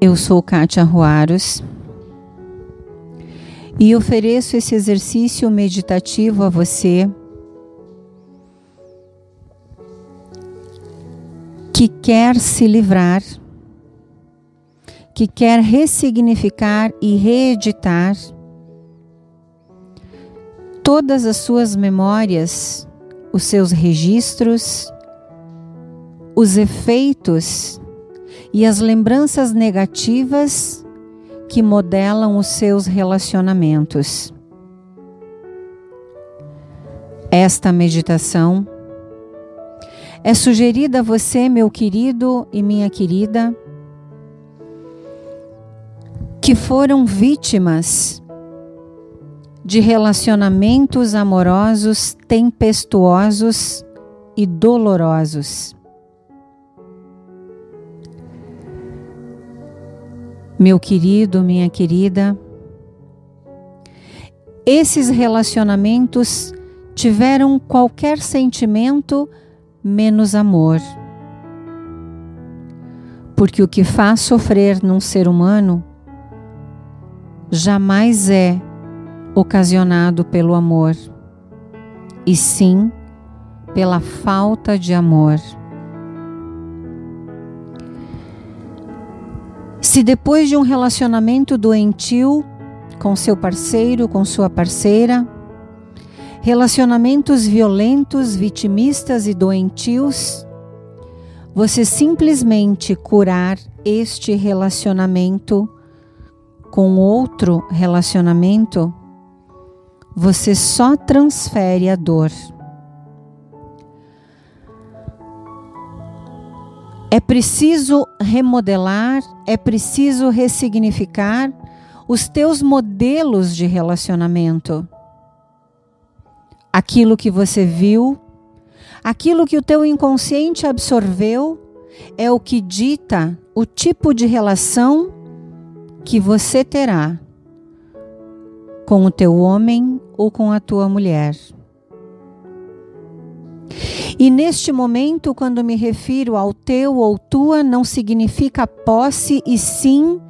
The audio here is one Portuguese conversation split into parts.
Eu sou Kátia Ruaros e ofereço esse exercício meditativo a você que quer se livrar, que quer ressignificar e reeditar todas as suas memórias, os seus registros, os efeitos e as lembranças negativas que modelam os seus relacionamentos. Esta meditação é sugerida a você, meu querido e minha querida, que foram vítimas de relacionamentos amorosos tempestuosos e dolorosos. Meu querido, minha querida, esses relacionamentos tiveram qualquer sentimento menos amor. Porque o que faz sofrer num ser humano jamais é ocasionado pelo amor, e sim pela falta de amor. Se depois de um relacionamento doentio com seu parceiro, com sua parceira, relacionamentos violentos, vitimistas e doentios, você simplesmente curar este relacionamento com outro relacionamento, você só transfere a dor. É preciso remodelar, é preciso ressignificar os teus modelos de relacionamento. Aquilo que você viu, aquilo que o teu inconsciente absorveu, é o que dita o tipo de relação que você terá com o teu homem ou com a tua mulher. E neste momento, quando me refiro ao teu ou tua, não significa posse, e sim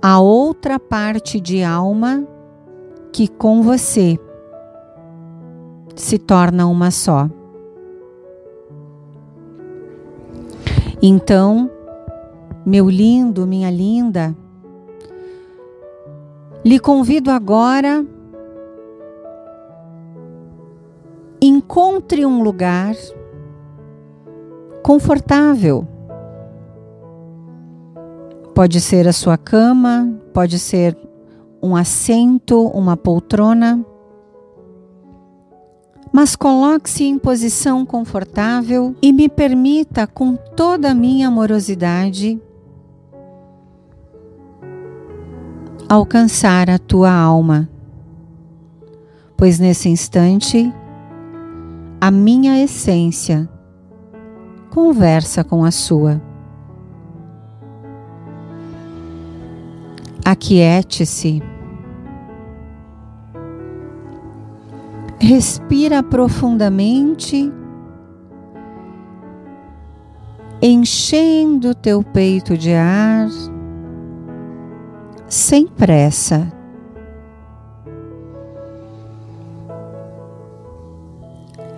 a outra parte de alma que com você se torna uma só. Então, meu lindo, minha linda, lhe convido agora encontre um lugar confortável. Pode ser a sua cama, pode ser um assento, uma poltrona. Mas coloque-se em posição confortável e me permita, com toda a minha amorosidade, alcançar a tua alma. Pois nesse instante a minha essência conversa com a sua. Aquiete-se. Respira profundamente, enchendo teu peito de ar, sem pressa.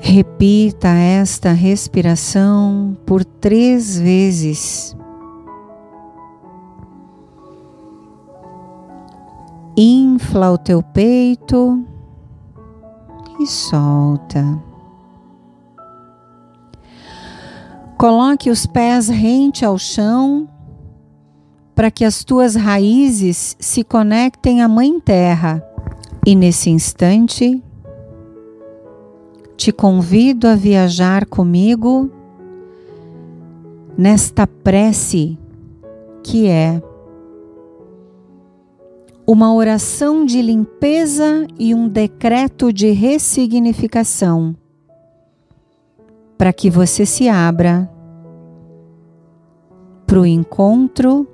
Repita esta respiração por três vezes. Infla o teu peito e solta. Coloque os pés rente ao chão para que as tuas raízes se conectem à Mãe Terra. E nesse instante, te convido a viajar comigo nesta prece que é uma oração de limpeza e um decreto de ressignificação, para que você se abra para o encontro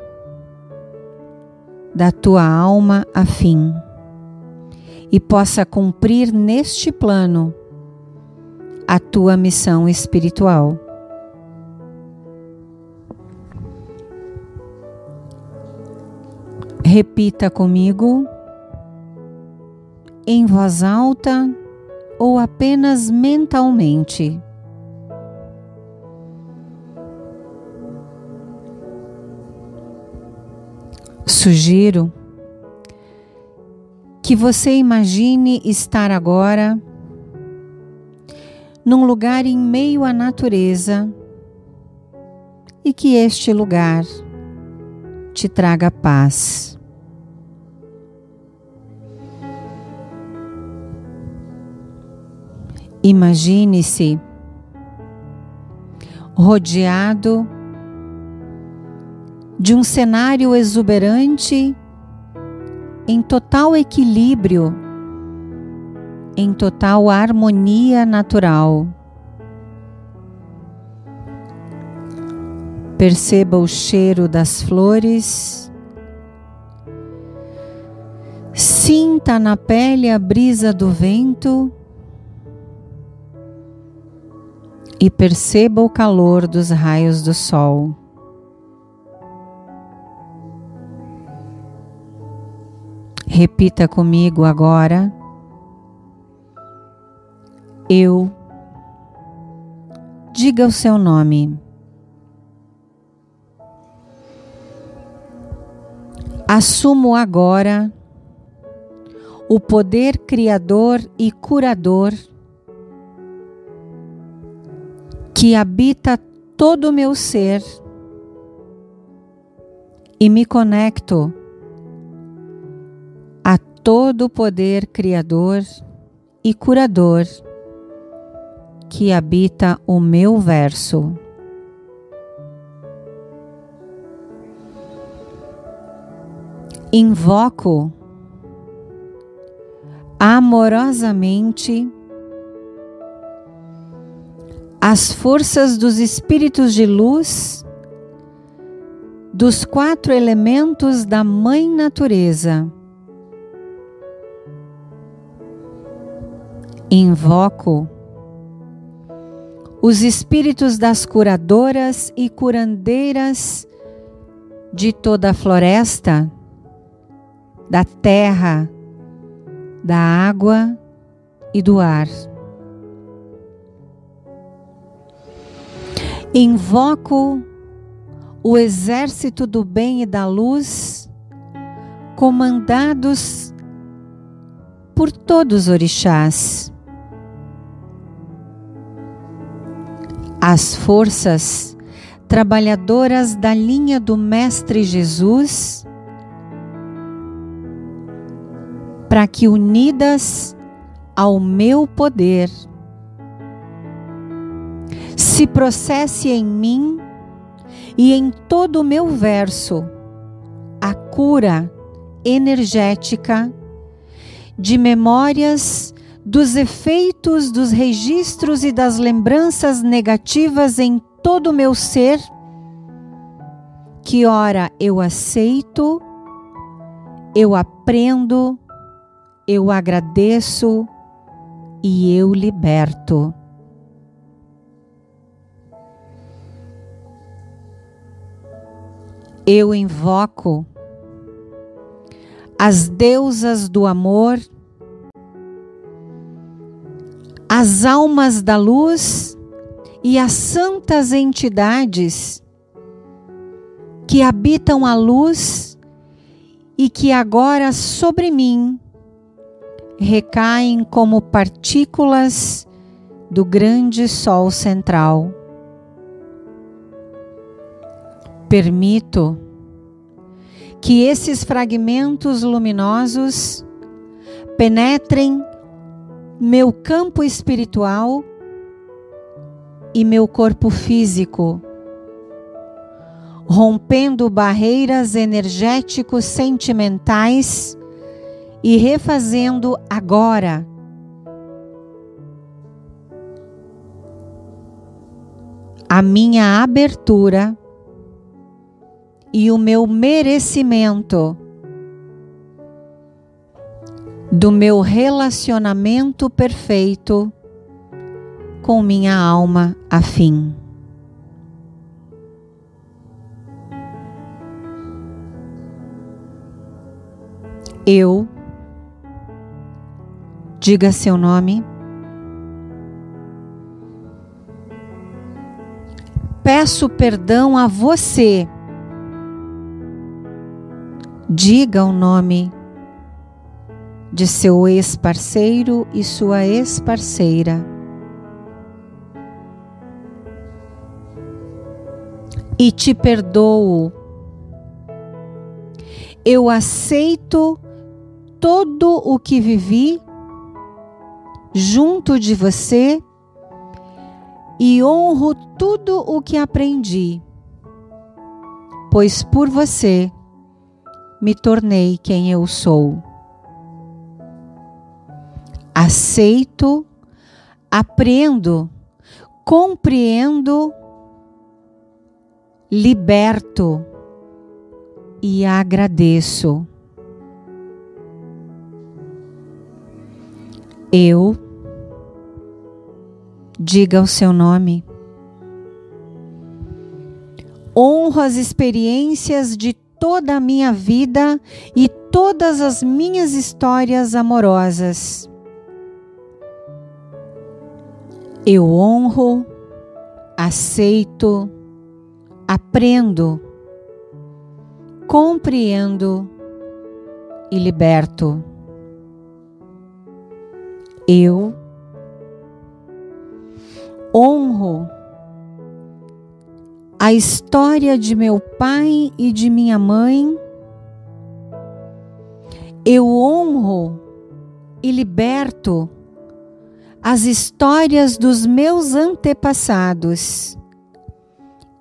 da tua alma afim e possa cumprir neste plano a tua missão espiritual. Repita comigo, em voz alta ou apenas mentalmente. Sugiro que você imagine estar agora num lugar em meio à natureza e que este lugar te traga paz. Imagine-se rodeado de um cenário exuberante em total equilíbrio, em total harmonia natural. Perceba o cheiro das flores. Sinta na pele a brisa do vento e perceba o calor dos raios do sol. Repita comigo agora. Eu. Diga o seu nome. Assumo agora o poder criador e curador que habita todo o meu ser e me conecto a todo o poder criador e curador que habita o meu verso. invoco amorosamente as forças dos espíritos de luz dos quatro elementos da Mãe Natureza. Invoco os espíritos das curadoras e curandeiras de toda a floresta da terra, da água e do ar. Invoco o exército do bem e da luz, comandados por todos os orixás. As forças trabalhadoras da linha do Mestre Jesus para que unidas ao meu poder se processe em mim e em todo o meu verso a cura energética de memórias dos efeitos dos registros e das lembranças negativas em todo o meu ser, que ora eu aceito, eu aprendo, eu agradeço e eu liberto. Eu invoco as deusas do amor, as almas da luz e as santas entidades que habitam a luz e que agora sobre mim recaem como partículas do grande Sol central. Permito que esses fragmentos luminosos penetrem meu campo espiritual e meu corpo físico, rompendo barreiras energéticos sentimentais e refazendo agora. A minha abertura e o meu merecimento do meu relacionamento perfeito com minha alma afim. Eu, diga seu nome. Peço perdão a você. Diga o nome de seu ex-parceiro e sua ex-parceira. E te perdoo. Eu aceito todo o que vivi junto de você e honro tudo o que aprendi, pois por você me tornei quem eu sou aceito, aprendo, compreendo, liberto e agradeço. Eu, diga o seu nome, honro as experiências de toda a minha vida e todas as minhas histórias amorosas. Eu honro, aceito, aprendo, compreendo e liberto. Eu honro a história de meu pai e de minha mãe. Eu honro e liberto as histórias dos meus antepassados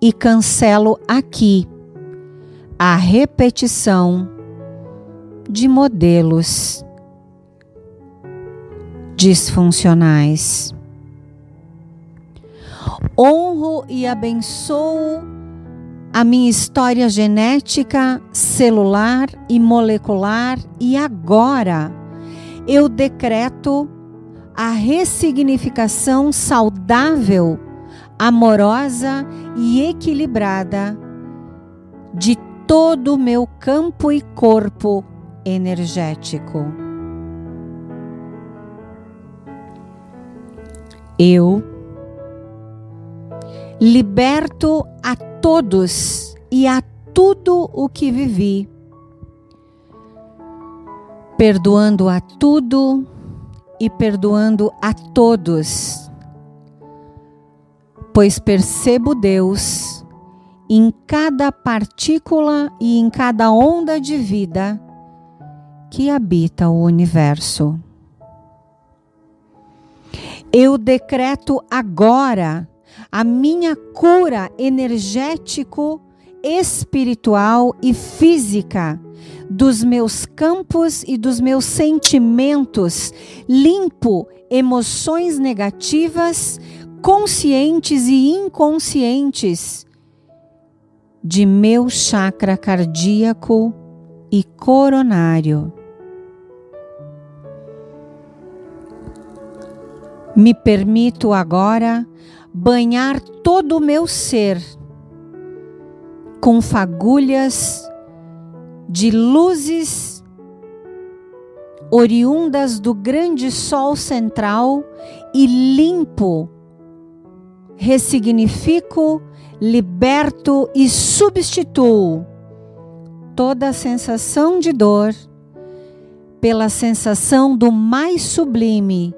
e cancelo aqui a repetição de modelos disfuncionais. Honro e abençoo a minha história genética, celular e molecular, e agora eu decreto a ressignificação saudável, amorosa e equilibrada de todo o meu campo e corpo energético. Eu liberto a todos e a tudo o que vivi, perdoando a tudo e perdoando a todos, pois percebo Deus em cada partícula e em cada onda de vida que habita o universo. Eu decreto agora a minha cura energético, espiritual e física dos meus campos e dos meus sentimentos, limpo emoções negativas, conscientes e inconscientes, de meu chakra cardíaco e coronário. Me permito agora banhar todo o meu ser com fagulhas de luzes oriundas do grande sol central e limpo, ressignifico, liberto e substituo toda a sensação de dor pela sensação do mais sublime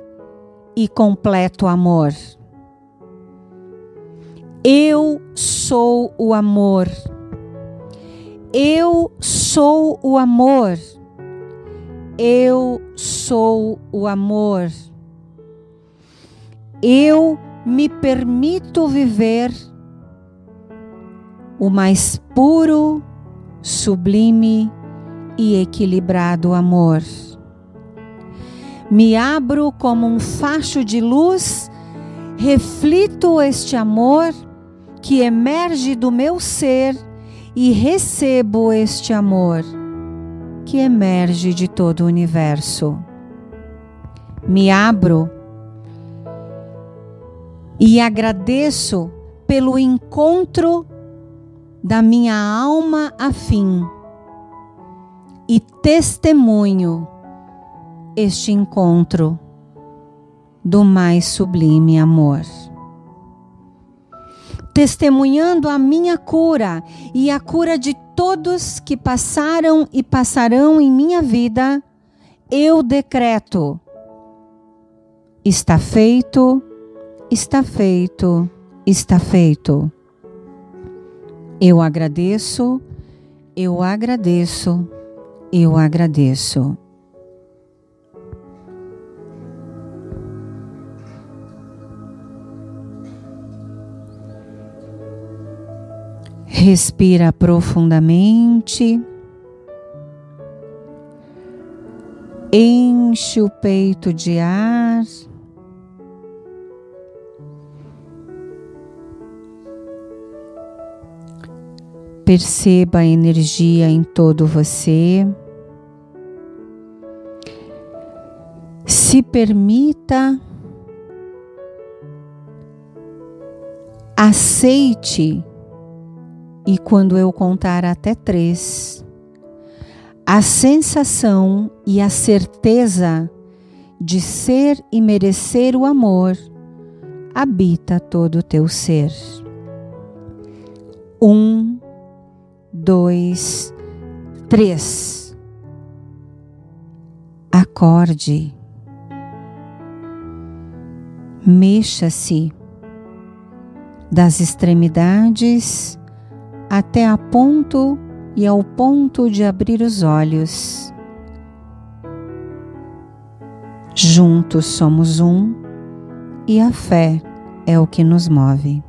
e completo amor. Eu sou o amor. Eu sou o amor. Eu sou o amor. Eu me permito viver o mais puro, sublime e equilibrado amor. Me abro como um facho de luz, reflito este amor que emerge do meu ser e recebo este amor que emerge de todo o universo. Me abro e agradeço pelo encontro da minha alma afim e testemunho este encontro do mais sublime amor. Testemunhando a minha cura e a cura de todos que passaram e passarão em minha vida, eu decreto: está feito, está feito, está feito. Eu agradeço, eu agradeço, eu agradeço. Respira profundamente. Enche o peito de ar. Perceba a energia em todo você. Se permita, aceite e quando eu contar até três, a sensação e a certeza de ser e merecer o amor habita todo o teu ser. Um, dois, três. Acorde. Mexa-se das extremidades até a ponto e ao ponto de abrir os olhos. Juntos somos um e a fé é o que nos move.